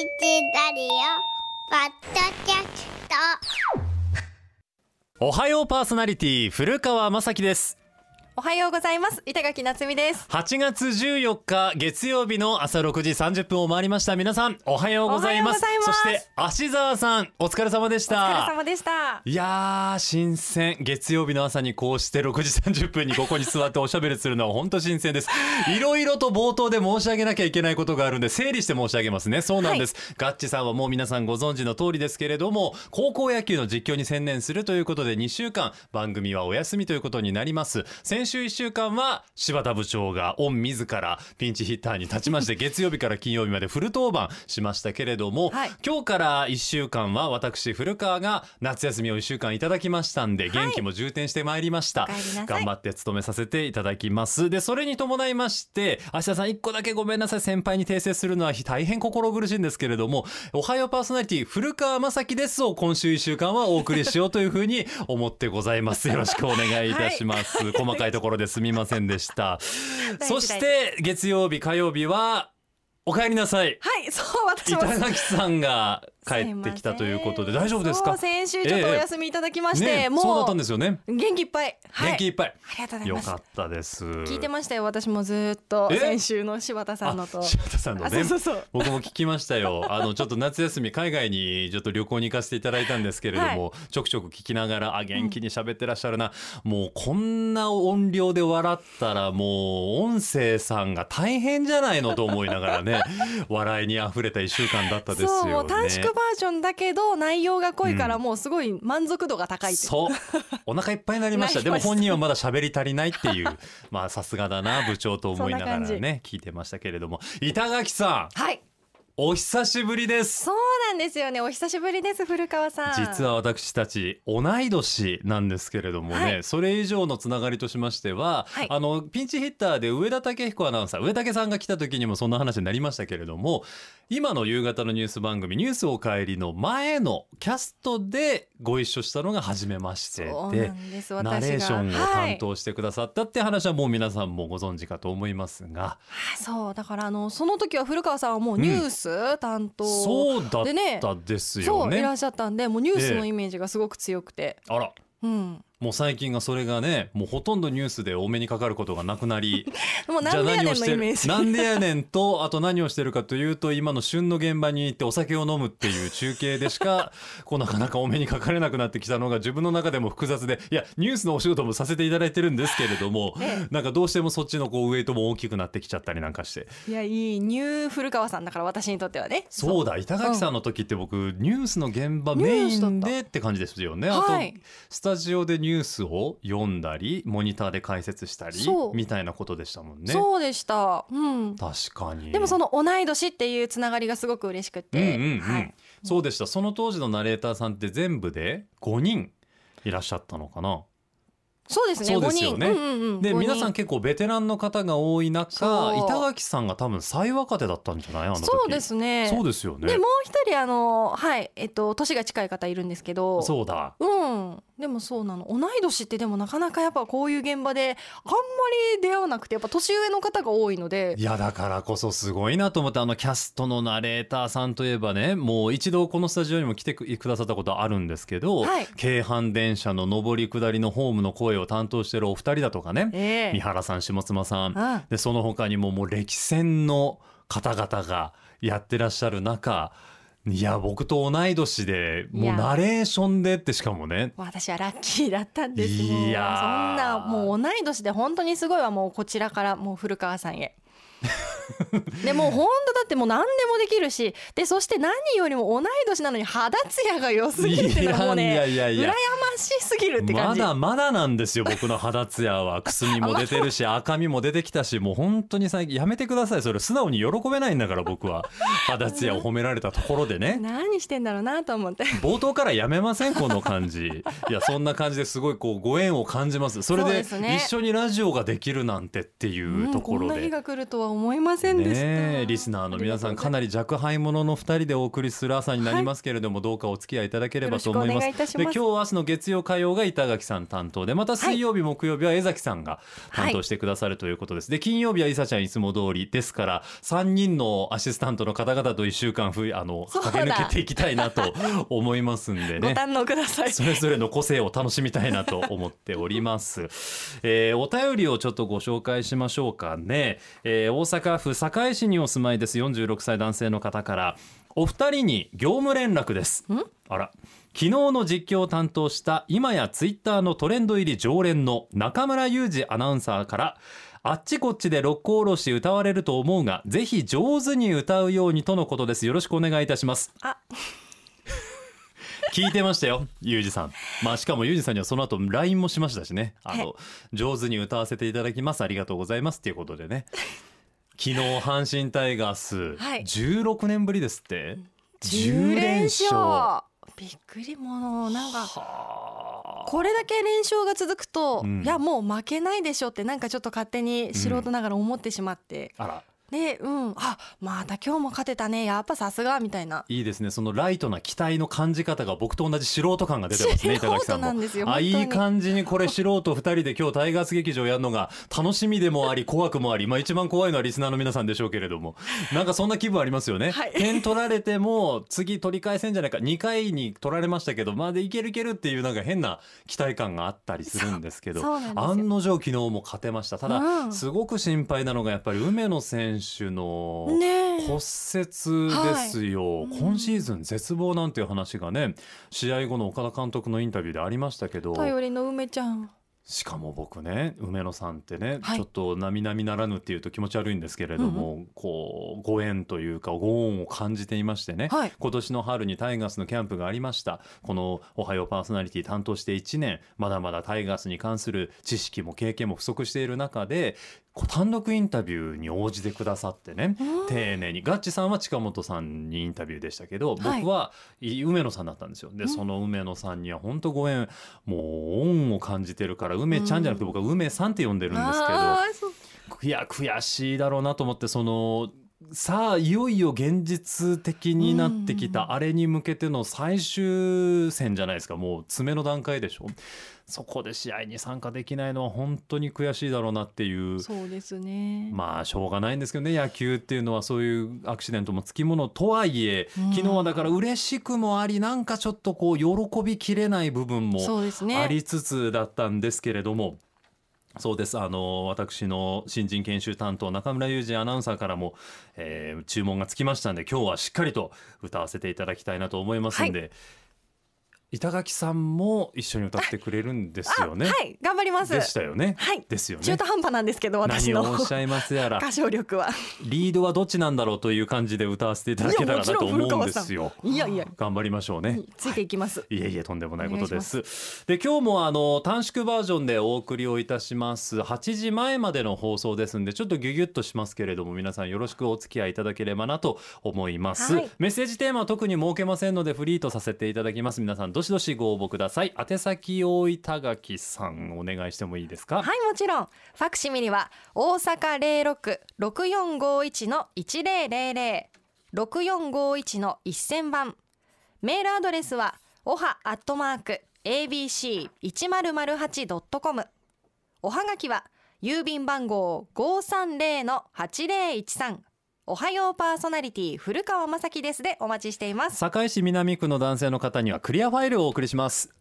ラリオポッドキャスト。おはようパーソナリティ古川雅樹です。おはようございます。板垣夏美です。8月14日月曜日の朝6時30分を回りました。皆さんおはようございます。そして芦沢さんお疲れ様でしお疲れた様でした。いやー新鮮。月曜日の朝にこうして6時30分にここに座っておしゃべりするのは本当新鮮です。いろいろと冒頭で申し上げなきゃいけないことがあるんで整理して申し上げますね。そうなんです、ガッチさんはもう皆さんご存知の通りですけれども高校野球の実況に専念するということで2週間番組はお休みということになります。先週1週間は柴田部長が御自らピンチヒッターに立ちまして月曜日から金曜日までフル登板しましたけれども、はい。今日から1週間は私古川が夏休みを1週間いただきましたんで、はい。元気も充填してまいりました。お帰りなさい。頑張って務めさせていただきます。でそれに伴いまして芦田さん1個だけごめんなさい。先輩に訂正するのは大変心苦しいんですけれどもおはようパーソナリティ古川雅樹ですを今週1週間はお送りしようというふうに思ってございます。よろしくお願いいたします、細かいところですみませんでした。大そ事。して月曜日火曜日はお帰りなさい。はいそう私も板垣さんが帰ってきたということで大丈夫ですか？先週ちょっとお休みいただきまして、ねもうそうだったんですよね。元気いっぱい、はい、元気いっぱい、ありがとうございます。よかったです。聞いてましたよ私もずっとえ？先週の柴田さんのと。あ柴田さんのあねそうそうそう。僕も聞きましたよ。あのちょっと夏休み海外にちょっと旅行に行かせていただいたんですけれども、ちょくちょく聞きながらあ元気に喋ってらっしゃるな、もうこんな音量で笑ったらもう音声さんが大変じゃないのと思いながらね笑いにあふれた一週間だったですよねバージョンだけど内容が濃いからもうすごい満足度が高いうそう。お腹いっぱいになりました。でも本人はまだ喋り足りないっていう。まあさすがだな部長と思いながらね聞いてましたけれども。板垣さん。はい。お久しぶりです。そうなんですよね。お久しぶりです古川さん。実は私たち同い年なんですけれどもね、はい。それ以上のつながりとしましては、はい。あのピンチヒッターで上田武彦アナウンサー上竹さんが来た時にもそんな話になりましたけれども今の夕方のニュース番組「ニュースおかえり」の前のキャストでご一緒したのが初めましてでナレーションをはい担当してくださったって話はもう皆さんもご存知かと思いますが、あそうだからあのその時は古川さんはもうニュース担当、そうだでね。ったですそういよね。らっしゃったんでもうニュースのイメージがすごく強くて、あら。うん、もう最近がそれがねもうほとんどニュースでお目にかかることがなくなり もうなんでやねんのイメージ。るなんでやねんと あと何をしてるかというと今の旬の現場に行ってお酒を飲むっていう中継でしか こうなかなかお目にかかれなくなってきたのが自分の中でも複雑でいやニュースのお仕事もさせていただいてるんですけれども、えなんかどうしてもそっちのこうウエイトも大きくなってきちゃったりなんかして。いやいいニュー古川さんだから私にとってはね。そうだ板垣さんの時って僕、ニュースの現場メインでって感じですよね。あと、はい。スタジオでニュースを読んだりモニターで解説したりみたいなことでしたもんね。そうでした、うん、確かに。でもその同い年っていうつながりがすごく嬉しくうんて、うんうん、はい、そうでした。その当時のナレーターさんって全部で5人いらっしゃったのかな。そうですね。そうですよね。5人、うんうんうん、で5人。皆さん結構ベテランの方が多い中板垣さんが多分最若手だったんじゃない？あの時。そうですね。そうですよね。でもう一人あのはい。えっと年が近い方いるんですけど。そうだ。うん。でもそうなの。同い年ってでもなかなかやっぱこういう現場であんまり出会わなくてやっぱ年上の方が多いので。いやだからこそすごいなと思ってあのキャストのナレーターさんといえばねもう一度このスタジオにも来てくくださったことあるんですけど、はい。京阪電車の上り下りのホームの声を担当してるお二人だとかね、ええ。三原さん下妻さん、うん。でその他にももう歴戦の方々がやってらっしゃる中いや僕と同い年でもいうやナレーションでってしかもね。私はラッキーだったんです。いやー。そんなもう同い年で本当にすごいわもうこちらからもう古川さんへ でもう本当だってもう何でもできるしでそして何よりも同い年なのに肌ツヤが良すぎるっていうのはもうねいやいや。いや羨ましすぎるって感まじだまだなんですよ僕の肌ツヤは。くすみも出てるし 赤みも出てきたしもう本当に最近やめてください。それ素直に喜べないんだから僕は肌ツヤを褒められたところでね。何してんだろうなと思って。冒頭からやめません？この感じ。いやそんな感じですごいこうご縁を感じます。それで一緒にラジオができるなんてっていうところで。うんこんな日が来るとは思いませんでした、ねえリスナーの皆さんかなり若輩者の2人でお送りする朝になりますけれども、どうかお付き合いいただければと思います。で今日明日の月月曜火曜が板垣さん担当でまた水曜日、木曜日は江崎さんが担当してくださるということです、で金曜日は伊佐ちゃんいつも通りですから3人のアシスタントの方々と1週間ふあの駆け抜けていきたいなと思いますんでね。ご堪能ください。それぞれの個性を楽しみたいなと思っております。えーお便りをちょっとご紹介しましょうかね。えー大阪府堺市にお住まいです46歳男性の方からお二人に業務連絡です。あら。昨日の実況を担当した今やツイッターのトレンド入り常連の中村裕二アナウンサーからあっちこっちで六甲おろし歌われると思うがぜひ上手に歌うようにとのことです。よろしくお願いいたします。あ。聞いてましたよユージさん。まあしかもユージさんにはその後 LINE もしましたしね。あの上手に歌わせていただきます。ありがとうございます。っていうことでね昨日阪神タイガース、はい。16年ぶりですって。10連勝。びっくりもうなんかはあ。これだけ連勝が続くと、うん。いやもう負けないでしょってなんかちょっと勝手に素人ながら思ってしまって、あらでうん。あまた今日も勝てたね。やっぱさすがみたいな。いいですね。そのライトな期待の感じ方が僕と同じ素人感が出てますね板垣さんも。あいい感じにこれ素人2人で今日タイガース劇場やるのが楽しみでもあり 怖くもありまあ一番怖いのはリスナーの皆さんでしょうけれども。なんかそんな気分ありますよね、はい。点取られても次取り返せんじゃないか。2回に取られましたけどまあでいけるいけるっていうなんか変な期待感があったりするんですけど案の定昨日も勝てました。ただ、うん。すごく心配なのがやっぱり梅野選手のねえ。骨折ですよ、はい。今シーズン絶望なんていう話がね試合後の岡田監督のインタビューでありましたけど。頼りの梅ちゃんしかも僕ね梅野さんってね、はい。ちょっと並々ならぬっていうと気持ち悪いんですけれども、こうご縁というかご恩を感じていましてね、はい。今年の春にタイガースのキャンプがありました。この「おはようパーソナリティ」担当して1年まだまだタイガースに関する知識も経験も不足している中でこう単独インタビューに応じてくださってねうん。丁寧に。ガッチさんは近本さんにインタビューでしたけどはい。僕はい梅野さんだったんですよ。でその梅野さんには本当ご縁もう恩を感じてるから梅ちゃんじゃなくて僕は梅さんって呼んでるんですけど。いや悔しいだろうなと思ってそのさあいよいよ現実的になってきうん。たあれに向けての最終戦じゃないですか。もう詰めの段階でしょそこで試合に参加できないのは本当に悔しいだろうなっていうそうですね、まあしょうがないんですけどね野球っていうのはそういうアクシデントもつきものとはいえうん。昨日はだから嬉しくもありなんかちょっとこう喜びきれない部分もありつつだったんですけれども。そうです。あの私の新人研修担当中村雄二アナウンサーからも、えー注文がつきましたんで今日はしっかりと歌わせていただきたいなと思いますんで、板垣さんも一緒に歌ってくれるんですよね。はい頑張りますでしたよね。はいですよね中。途半端なんですけど私の何をおっしゃいますやら歌唱力はリードはどっちなんだろうという感じで歌わせていただけたらなと思うんですよ。いやいや頑張りましょうね。ついていきます、いえいえとんでもないことです。で今日もあの短縮バージョンでお送りをいたします。8時前までの放送ですんでちょっとギュギュッとしますけれども皆さんよろしくお付き合いいただければなと思います。はいメッセージテーマは特に設けませんのでフリーとさせていただきます。皆さんどしどしご応募ください。宛先大板垣さんお願いしてもいいですか？はいもちろん。ファクシミリは大阪零六六四五一の一零零零。六四五一の一千番。メールアドレスはおはアットマーク abc 一0 0 8ドットコム。おはがきは郵便番号五三零の八零一三。おはようパーソナリティ古川雅樹です。でお待ちしています。堺市南区の男性の方にはクリアファイルをお送りします。